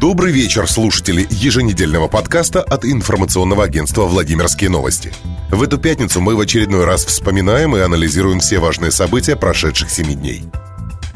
Добрый вечер, слушатели еженедельного подкаста от информационного агентства «Владимирские новости». В эту пятницу мы в очередной раз вспоминаем и анализируем все важные события прошедших семи дней.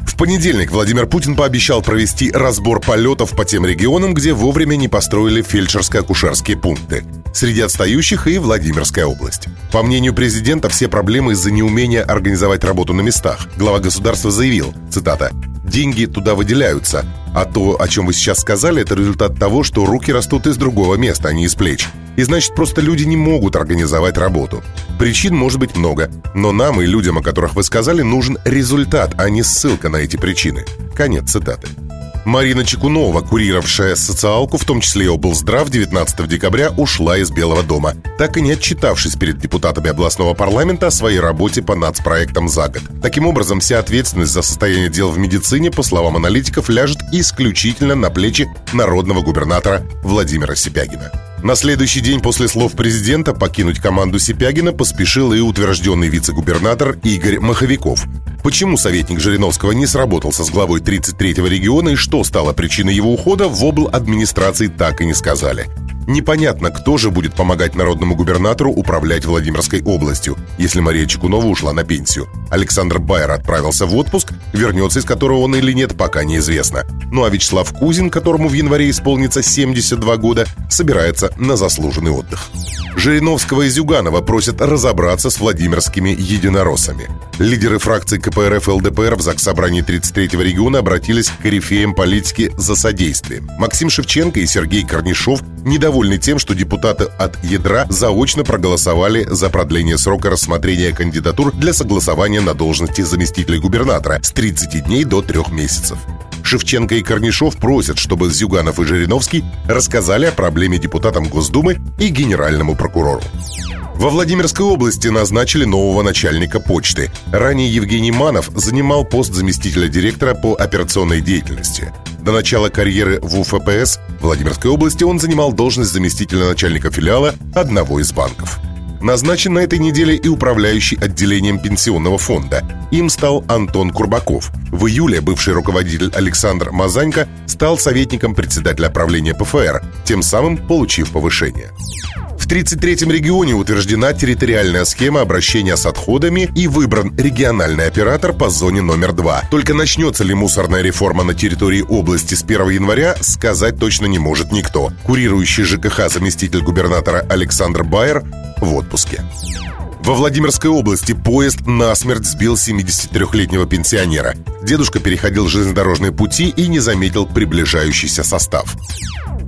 В понедельник Владимир Путин пообещал провести разбор полетов по тем регионам, где вовремя не построили фельдшерско-акушерские пункты. Среди отстающих и Владимирская область. По мнению президента, все проблемы из-за неумения организовать работу на местах. Глава государства заявил, цитата, деньги туда выделяются. А то, о чем вы сейчас сказали, это результат того, что руки растут из другого места, а не из плеч. И значит, просто люди не могут организовать работу. Причин может быть много, но нам и людям, о которых вы сказали, нужен результат, а не ссылка на эти причины. Конец цитаты. Марина Чекунова, курировавшая социалку, в том числе и облздрав, 19 декабря ушла из Белого дома, так и не отчитавшись перед депутатами областного парламента о своей работе по нацпроектам за год. Таким образом, вся ответственность за состояние дел в медицине, по словам аналитиков, ляжет исключительно на плечи народного губернатора Владимира Сипягина. На следующий день после слов президента покинуть команду Сипягина поспешил и утвержденный вице-губернатор Игорь Маховиков. Почему советник Жириновского не сработался с главой 33-го региона и что стало причиной его ухода, в обл. администрации так и не сказали. Непонятно, кто же будет помогать народному губернатору управлять Владимирской областью, если Мария Чекунова ушла на пенсию. Александр Байер отправился в отпуск, вернется из которого он или нет, пока неизвестно. Ну а Вячеслав Кузин, которому в январе исполнится 72 года, собирается на заслуженный отдых. Жириновского и Зюганова просят разобраться с владимирскими единороссами. Лидеры фракций КПРФ и ЛДПР в Заксобрании 33-го региона обратились к корифеям политики за содействием. Максим Шевченко и Сергей Корнишов недовольны тем, что депутаты от ядра заочно проголосовали за продление срока рассмотрения кандидатур для согласования на должности заместителя губернатора с 30 дней до 3 месяцев. Шевченко и Корнишов просят, чтобы Зюганов и Жириновский рассказали о проблеме депутатам Госдумы и генеральному прокурору. Во Владимирской области назначили нового начальника почты. Ранее Евгений Манов занимал пост заместителя директора по операционной деятельности. До начала карьеры в УФПС Владимирской области он занимал должность заместителя начальника филиала одного из банков. Назначен на этой неделе и управляющий отделением пенсионного фонда. Им стал Антон Курбаков. В июле бывший руководитель Александр Мазанько стал советником председателя правления ПФР, тем самым получив повышение. В 33-м регионе утверждена территориальная схема обращения с отходами и выбран региональный оператор по зоне номер 2. Только начнется ли мусорная реформа на территории области с 1 января, сказать точно не может никто. Курирующий ЖКХ заместитель губернатора Александр Байер в отпуске. Во Владимирской области поезд насмерть сбил 73-летнего пенсионера. Дедушка переходил железнодорожные пути и не заметил приближающийся состав.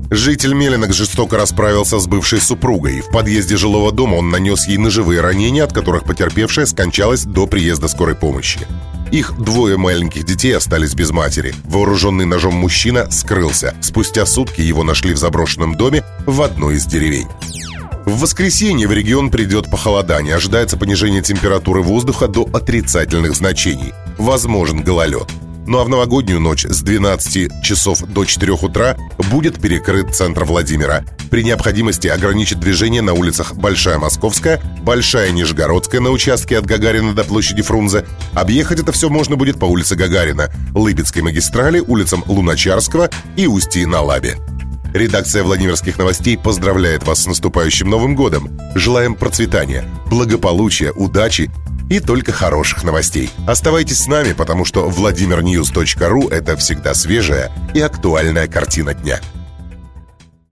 Житель Мелинок жестоко расправился с бывшей супругой. В подъезде жилого дома он нанес ей ножевые ранения, от которых потерпевшая скончалась до приезда скорой помощи. Их двое маленьких детей остались без матери. Вооруженный ножом мужчина скрылся. Спустя сутки его нашли в заброшенном доме в одной из деревень. В воскресенье в регион придет похолодание. Ожидается понижение температуры воздуха до отрицательных значений. Возможен гололед. Ну а в новогоднюю ночь с 12 часов до 4 утра будет перекрыт центр Владимира. При необходимости ограничит движение на улицах Большая Московская, Большая Нижегородская на участке от Гагарина до площади Фрунзе. Объехать это все можно будет по улице Гагарина, Лыбецкой магистрали, улицам Луначарского и Устьи на Лабе. Редакция Владимирских новостей поздравляет вас с наступающим Новым годом. Желаем процветания, благополучия, удачи и только хороших новостей. Оставайтесь с нами, потому что VladimirNews.ru – это всегда свежая и актуальная картина дня.